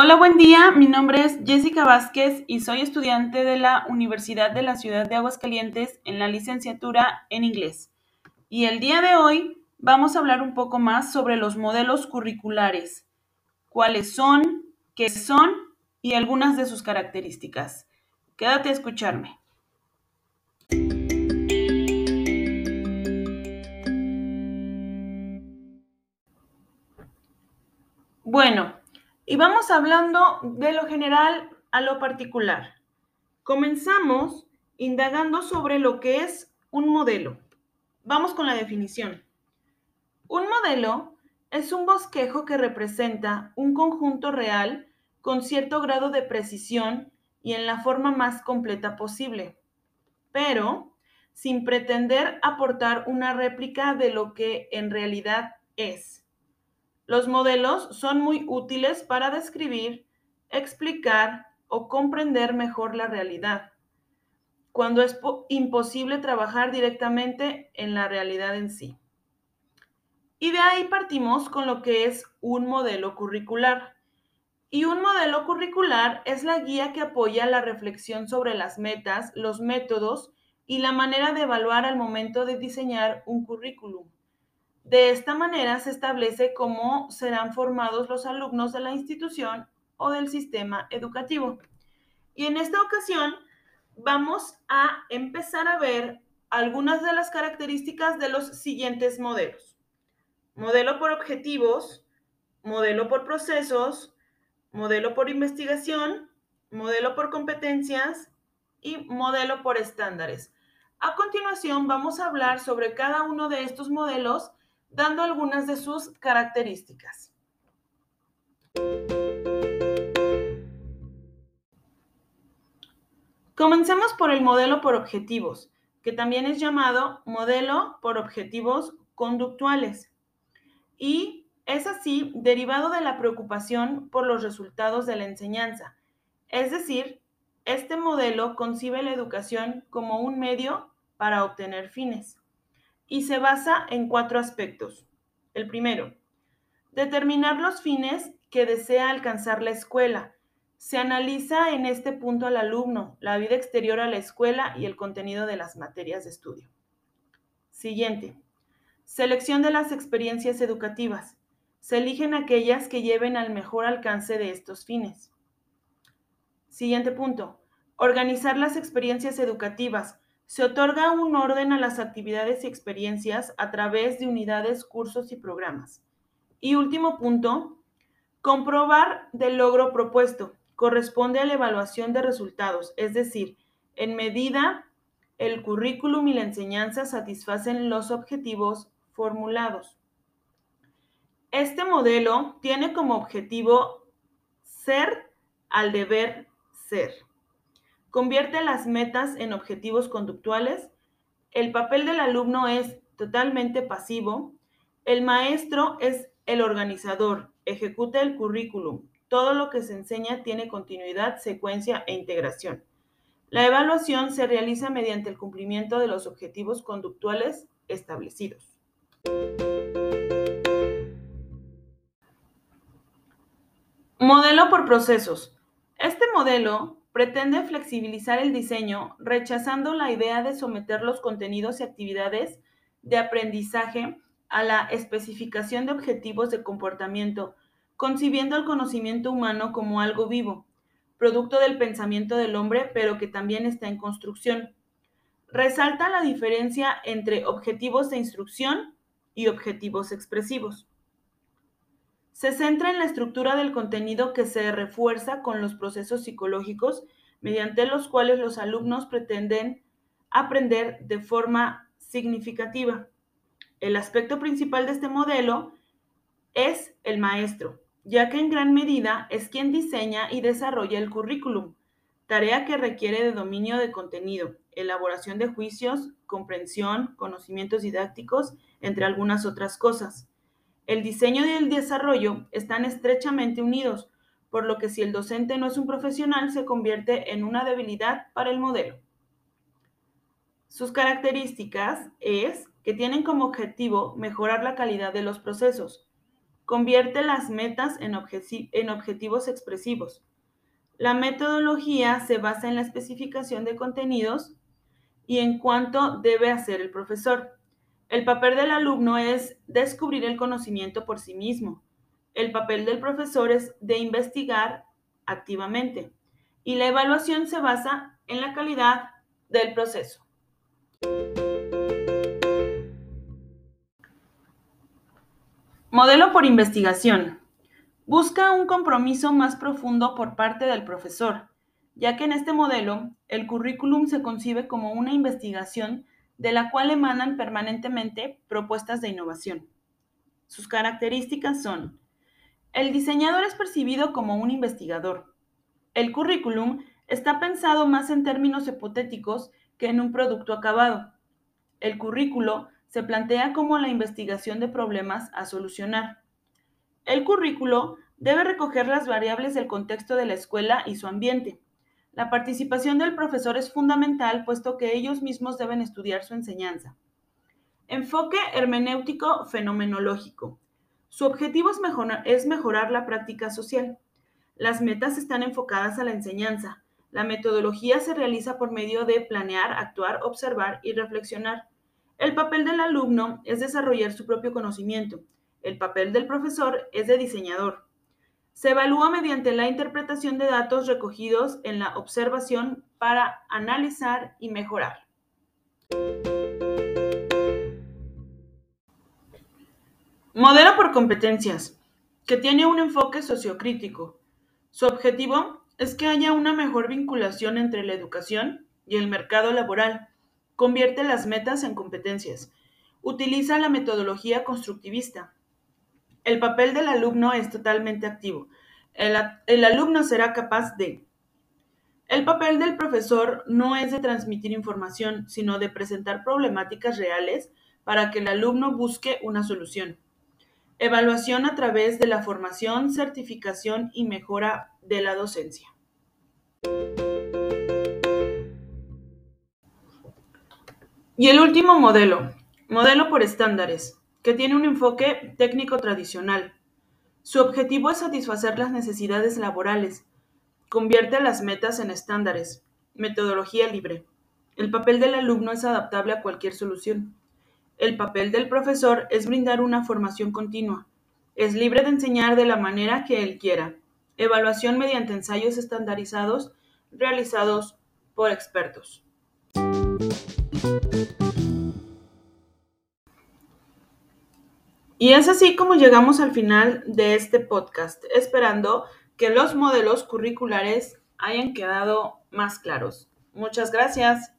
Hola, buen día. Mi nombre es Jessica Vázquez y soy estudiante de la Universidad de la Ciudad de Aguascalientes en la licenciatura en inglés. Y el día de hoy vamos a hablar un poco más sobre los modelos curriculares, cuáles son, qué son y algunas de sus características. Quédate a escucharme. Bueno, y vamos hablando de lo general a lo particular. Comenzamos indagando sobre lo que es un modelo. Vamos con la definición. Un modelo es un bosquejo que representa un conjunto real con cierto grado de precisión y en la forma más completa posible, pero sin pretender aportar una réplica de lo que en realidad es. Los modelos son muy útiles para describir, explicar o comprender mejor la realidad, cuando es imposible trabajar directamente en la realidad en sí. Y de ahí partimos con lo que es un modelo curricular. Y un modelo curricular es la guía que apoya la reflexión sobre las metas, los métodos y la manera de evaluar al momento de diseñar un currículum. De esta manera se establece cómo serán formados los alumnos de la institución o del sistema educativo. Y en esta ocasión vamos a empezar a ver algunas de las características de los siguientes modelos. Modelo por objetivos, modelo por procesos, modelo por investigación, modelo por competencias y modelo por estándares. A continuación vamos a hablar sobre cada uno de estos modelos dando algunas de sus características. Comencemos por el modelo por objetivos, que también es llamado modelo por objetivos conductuales. Y es así derivado de la preocupación por los resultados de la enseñanza. Es decir, este modelo concibe la educación como un medio para obtener fines y se basa en cuatro aspectos. El primero, determinar los fines que desea alcanzar la escuela. Se analiza en este punto al alumno, la vida exterior a la escuela y el contenido de las materias de estudio. Siguiente, selección de las experiencias educativas. Se eligen aquellas que lleven al mejor alcance de estos fines. Siguiente punto, organizar las experiencias educativas se otorga un orden a las actividades y experiencias a través de unidades, cursos y programas. Y último punto, comprobar del logro propuesto. Corresponde a la evaluación de resultados, es decir, en medida el currículum y la enseñanza satisfacen los objetivos formulados. Este modelo tiene como objetivo ser al deber ser. Convierte las metas en objetivos conductuales. El papel del alumno es totalmente pasivo. El maestro es el organizador, ejecuta el currículum. Todo lo que se enseña tiene continuidad, secuencia e integración. La evaluación se realiza mediante el cumplimiento de los objetivos conductuales establecidos. Modelo por procesos. Este modelo pretende flexibilizar el diseño, rechazando la idea de someter los contenidos y actividades de aprendizaje a la especificación de objetivos de comportamiento, concibiendo el conocimiento humano como algo vivo, producto del pensamiento del hombre, pero que también está en construcción. Resalta la diferencia entre objetivos de instrucción y objetivos expresivos. Se centra en la estructura del contenido que se refuerza con los procesos psicológicos mediante los cuales los alumnos pretenden aprender de forma significativa. El aspecto principal de este modelo es el maestro, ya que en gran medida es quien diseña y desarrolla el currículum, tarea que requiere de dominio de contenido, elaboración de juicios, comprensión, conocimientos didácticos, entre algunas otras cosas. El diseño y el desarrollo están estrechamente unidos, por lo que si el docente no es un profesional, se convierte en una debilidad para el modelo. Sus características es que tienen como objetivo mejorar la calidad de los procesos, convierte las metas en, en objetivos expresivos. La metodología se basa en la especificación de contenidos y en cuánto debe hacer el profesor. El papel del alumno es descubrir el conocimiento por sí mismo. El papel del profesor es de investigar activamente. Y la evaluación se basa en la calidad del proceso. Modelo por investigación. Busca un compromiso más profundo por parte del profesor, ya que en este modelo el currículum se concibe como una investigación de la cual emanan permanentemente propuestas de innovación. Sus características son, el diseñador es percibido como un investigador. El currículum está pensado más en términos hipotéticos que en un producto acabado. El currículo se plantea como la investigación de problemas a solucionar. El currículo debe recoger las variables del contexto de la escuela y su ambiente, la participación del profesor es fundamental puesto que ellos mismos deben estudiar su enseñanza. Enfoque hermenéutico fenomenológico. Su objetivo es, es mejorar la práctica social. Las metas están enfocadas a la enseñanza. La metodología se realiza por medio de planear, actuar, observar y reflexionar. El papel del alumno es desarrollar su propio conocimiento. El papel del profesor es de diseñador. Se evalúa mediante la interpretación de datos recogidos en la observación para analizar y mejorar. Modelo por competencias, que tiene un enfoque sociocrítico. Su objetivo es que haya una mejor vinculación entre la educación y el mercado laboral. Convierte las metas en competencias. Utiliza la metodología constructivista el papel del alumno es totalmente activo. El, alumno será capaz de... El papel del profesor no es de transmitir información, sino de presentar problemáticas reales para que el alumno busque una solución. Evaluación a través de la formación, certificación y mejora de la docencia. Y el último modelo, modelo por estándares que tiene un enfoque técnico tradicional. Su objetivo es satisfacer las necesidades laborales, convierte las metas en estándares, metodología libre. El papel del alumno es adaptable a cualquier solución. El papel del profesor es brindar una formación continua. Es libre de enseñar de la manera que él quiera. Evaluación mediante ensayos estandarizados realizados por expertos. Y es así como llegamos al final de este podcast, esperando que los modelos curriculares hayan quedado más claros. Muchas gracias.